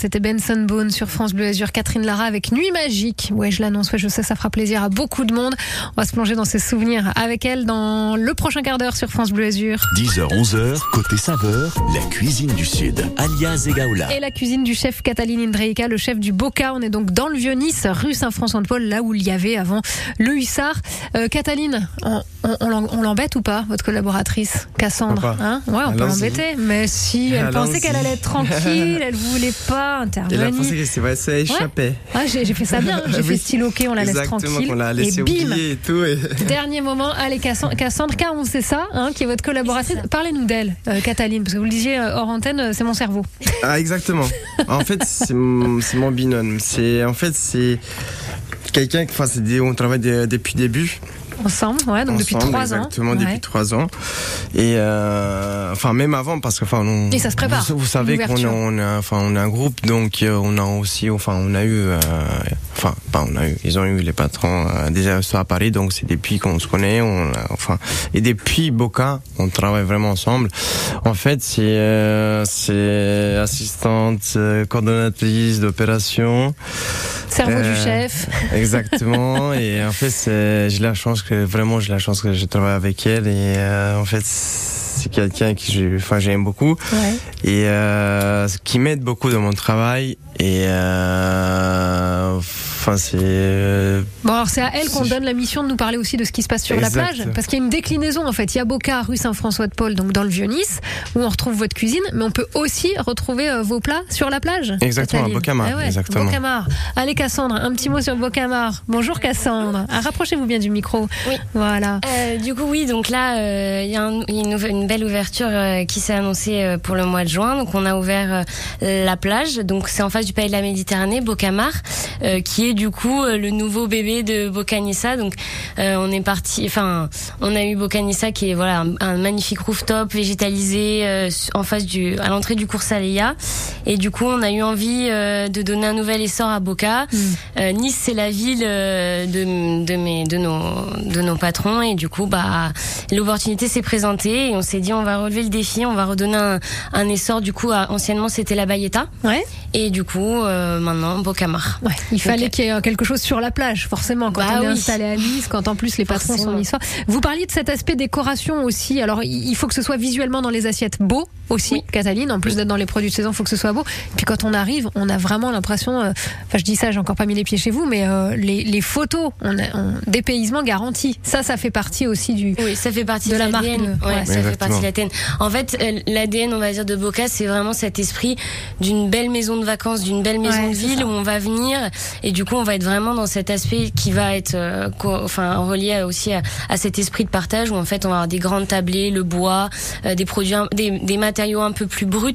c'était Benson Boone sur France Bleu Azur. Catherine Lara avec Nuit Magique. Ouais, je l'annonce, ouais, je sais, ça fera plaisir à beaucoup de monde. On va se plonger dans ses souvenirs avec elle dans le prochain quart d'heure sur France Bleu Azur. 10h, 11h, côté saveur, la cuisine du Sud, alias Egaola. Et la cuisine du chef Cataline Indreika, le chef du Boca. On est donc dans le Vieux-Nice, rue Saint-François-de-Paul, là où il y avait avant le Hussard. Euh, Cataline, on, on- on l'em- on l'embête ou pas, votre collaboratrice Cassandre hein? Ouais, on peut l'embêter. Mais si, elle pensait qu'elle allait être tranquille, elle voulait pas Elle a intervenir. pensé que c'est vrai, ça échappait. Ah, j'ai j'ai fait ça bien, j'ai fait style ok, on la laisse tranquille. qu'on l'a laissé et bim et tout. et- Dernier moment, allez Cassandre, Cassandre car on sait ça, hein, qui est votre collaboratrice. Parlez-nous d'elle, euh, Cataline, parce que vous le disiez euh, hors antenne, euh, c'est mon cerveau. Ah, exactement. En fait, c'est mon, c'est mon binôme. C'est, en fait, c'est quelqu'un, enfin, c'est des- on travaille des- depuis le début. Ensemble, ouais, donc depuis trois ans. Exactement, Ouais. depuis trois ans. Et euh, enfin même avant parce que enfin on, Et ça se prépare, Vous, vous savez qu'on a, on a enfin on a un groupe donc euh, on a aussi enfin on a eu euh, enfin pas on a eu ils ont eu les patrons euh, déjà à Paris donc c'est depuis qu'on se connaît on enfin et depuis Boca on travaille vraiment ensemble. En fait c'est c'est assistante coordonnatrice d'opération. Cerveau du chef. Exactement. et en fait, c'est- j'ai la chance que vraiment, j'ai la chance que je travaille avec elle. Et euh, en fait, c'est quelqu'un que j'ai, enfin, j'aime beaucoup Ouais. et euh, qui m'aide beaucoup dans mon travail. Et euh, enfin, c'est euh, Bon, alors c'est à elle qu'on donne la mission de nous parler aussi de ce qui se passe sur la plage, parce qu'il y a une déclinaison en fait. Il y a Boca, rue Saint-François-de-Paul, donc dans le Vieux-Nice, où on retrouve votre cuisine, mais on peut aussi retrouver euh, vos plats sur la plage. Exactement, à. Bocamar, Ah ouais, exactement. Bocamar. Allez Cassandre, un petit mot sur Bocamar. Bonjour Cassandre. Ah, Rapprochez-vous bien du micro. Oui. Voilà. Euh, du coup, oui, donc là, euh, il y a, un- il y a une, belle ouverture euh, qui s'est annoncée euh, pour le mois de juin. Donc, on a ouvert euh, la plage. Donc, c'est en face du Pays de la Méditerranée, Bocamar, euh, qui est du coup euh, le nouveau bébé de Bocanissa. Donc, euh, on est parti. Enfin, on a eu Bocanissa qui est voilà un, un magnifique rooftop végétalisé euh, en face du, à l'entrée du cours Saleya. Et du coup, on a eu envie euh, de donner un nouvel essor à Boca. Euh, nice, c'est la ville de, de, mes, de, nos, de nos patrons. Et du coup, bah, l'opportunité s'est présentée. Et on s'est dit, on va relever le défi. On va redonner un, un essor. Du coup, à- anciennement, c'était la Bayeta. Ouais. Et du coup, maintenant, Bocamar. Ouais, il fallait qu'il y ait quelque chose sur la plage, forcément, quand Bah on est installé à Nice, quand en plus les patrons sont niçois. Vous parliez de cet aspect décoration aussi. Alors, il faut que ce soit visuellement dans les assiettes beau aussi, Oui. Cataline. En plus d'être dans les produits de saison, il faut que ce soit beau. Puis quand on arrive, on a vraiment l'impression. euh, Enfin, je dis ça, j'ai encore pas mis les pieds chez vous, mais euh, les, les photos, on a on, dépaysement garanti. Ça, ça fait partie aussi du. Oui, ça fait partie De de, la marque, Ouais, ouais. ça fait partie de l'ADN. En fait, euh, l'ADN, on va dire, de Boca, c'est vraiment cet esprit d'une belle maison de vacances, d'une belle maison Ouais, de ville ça. où on va venir. Et du coup, on va être vraiment dans cet aspect qui va être, euh, co- enfin, relié aussi à, à cet esprit de partage où en fait, on va avoir des grandes tablées, le bois, euh, des produits, des, des matériaux un peu plus bruts.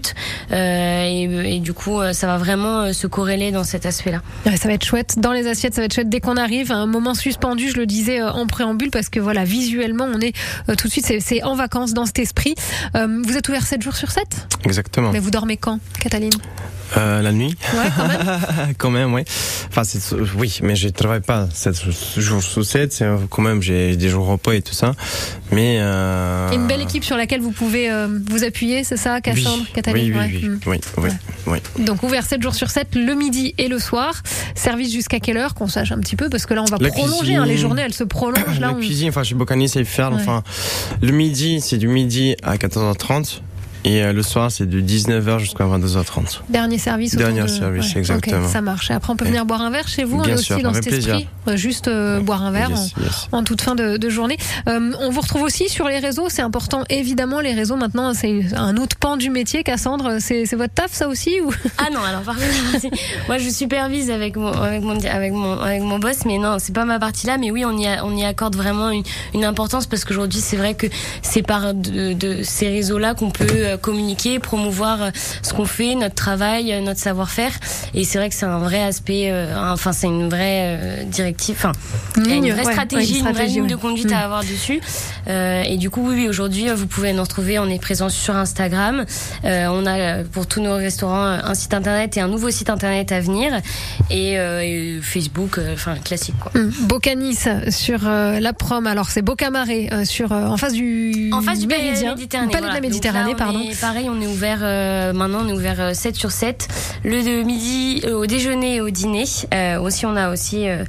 Euh, et, et du coup, ça va vraiment euh, se corréler dans cet aspect-là. Ouais, ça va être chouette. Dans les assiettes, ça va être chouette dès qu'on arrive. Un moment suspendu, je le disais euh, en préambule, parce que voilà, visuellement, on est euh, tout de suite, c'est- c'est en vacances dans cet esprit. Euh, vous êtes ouvert 7 jours sur 7 exactement. Mais vous dormez quand, Cataline? Euh, la nuit. Ouais, quand même. quand même, oui. Enfin, c'est, oui, mais je travaille pas 7 jours sur 7. C'est, quand même, j'ai des jours repos et tout ça. Mais. Euh... Une belle équipe sur laquelle vous pouvez euh, vous appuyer, c'est ça, Oui, Cassandre, oui, Cataline oui, Ouais. oui, Mm. oui, oui, oui. Donc ouvert 7 jours sur 7, le midi et le soir. Service jusqu'à quelle heure Qu'on sache un petit peu, parce que là, on va La prolonger. cuisine. hein, les journées, elles se prolongent. Là, la on... cuisine, enfin, chez Bocani, c'est faire, Ouais. enfin, le midi, c'est du midi à 14h30. Et euh, le soir, c'est de 19h jusqu'à 22h30. Dernier service. Dernier de- service, ouais, exactement. ok, ça marche. Et après, on peut venir boire un verre chez vous. on Bien est sûr, aussi dans avec cet esprit. plaisir. euh, Juste euh, boire un verre Yes, en, yes. en toute fin de, de journée. Euh, on vous retrouve aussi sur les réseaux. C'est important, évidemment, les réseaux. Maintenant, c'est un autre pan du métier. Cassandre, c'est c'est votre taf, ça aussi ou? Ah non, alors par contre, moi je supervise avec mon, avec mon, avec mon, avec mon boss, mais non, c'est pas ma partie là, mais oui, on y, a- on y accorde vraiment une, une importance parce qu'aujourd'hui, c'est vrai que c'est par de, de ces réseaux-là qu'on peut euh, communiquer, promouvoir euh, ce qu'on fait, notre travail, euh, notre savoir-faire, et c'est vrai que c'est un vrai aspect, euh, enfin, c'est une vraie directive, enfin, a une vraie ouais, stratégie, ouais, une une vraie stratégie, ligne de conduite à avoir dessus, et du coup, oui, aujourd'hui, vous pouvez nous retrouver, on est présent sur Instagram, on a pour tous nos restaurants un site internet et un nouveau site internet à venir. Et, et Facebook, enfin classique quoi. Hum, Bocanis sur la prom. Alors c'est Bocamaré sur en face du En face du palais de la Méridien, Méditerranée. palais de voilà. la Méditerranée, Donc là, on est pareil, on est ouvert euh, maintenant, on est ouvert euh, 7 sur 7 le de midi euh, au déjeuner et au dîner. Euh, aussi, on a aussi euh,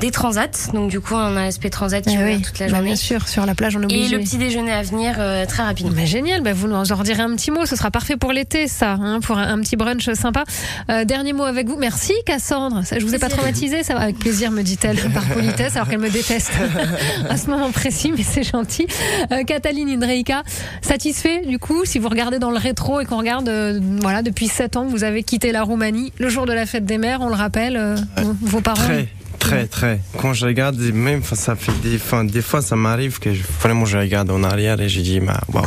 des transats. Donc du coup, on a l'aspect transat qui Eh oui, toute la bah, journée. bien sûr, sur la plage, on est et le petit déjeuner à venir euh, très rapidement. Bah, génial, bah, vous nous en redirez un petit mot, ce sera parfait pour l'été ça, hein, pour un, un petit brunch sympa. Euh, dernier mot avec vous, merci Cassandre, ça, je vous ai pas traumatisé, ça va avec plaisir me dit-elle par politesse alors qu'elle me déteste à ce moment précis, mais c'est gentil. Euh, Cataline Indreika, satisfait du coup, si vous regardez dans le rétro et qu'on regarde, euh, voilà, depuis 7 ans, vous avez quitté la Roumanie, le jour de la fête des mères, on le rappelle, euh, vos parents... Très, très, très. Quand je regarde, même ça fait des, fois, ça m'arrive que je- vraiment je regarde en arrière et je dis, bah, waouh.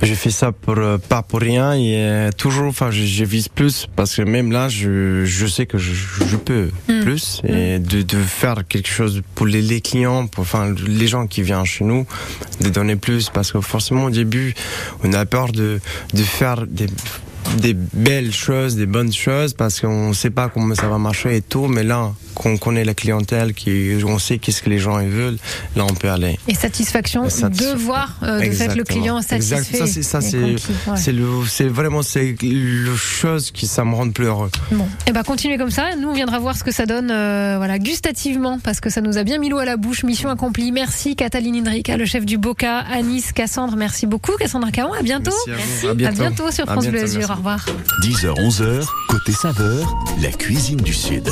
Je fais ça pour euh, pas pour rien et euh, toujours, enfin, je, je vise plus parce que même là, je, je sais que je, je peux Mm. plus et de, de faire quelque chose pour les, les clients, pour enfin les gens qui viennent chez nous, de donner plus parce que forcément au début, on a peur de de faire des des belles choses, des bonnes choses, parce qu'on ne sait pas comment ça va marcher et tout, mais là, qu'on connaît la clientèle, qui, on sait qu'est-ce que les gens ils veulent, là on peut aller. Et satisfaction, de voir euh, de fait le client satisfait. Exact. Ça, c'est, ouais. le, vraiment, c'est le chose qui, ça me rend plus heureux. Bon, et ben continuez comme ça. Nous, on viendra voir ce que ça donne, euh, voilà, gustativement, parce que ça nous a bien mis l'eau à la bouche. Mission accomplie. Merci, Cataline Indrika, le chef du Boca, Anis, Cassandre. Merci beaucoup, Cassandra Caron. À bientôt. Merci à vous. À bientôt. À bientôt sur À France bientôt, Bleu Azur. merci. Au revoir. 10h-11h, côté saveur, la cuisine du Sud.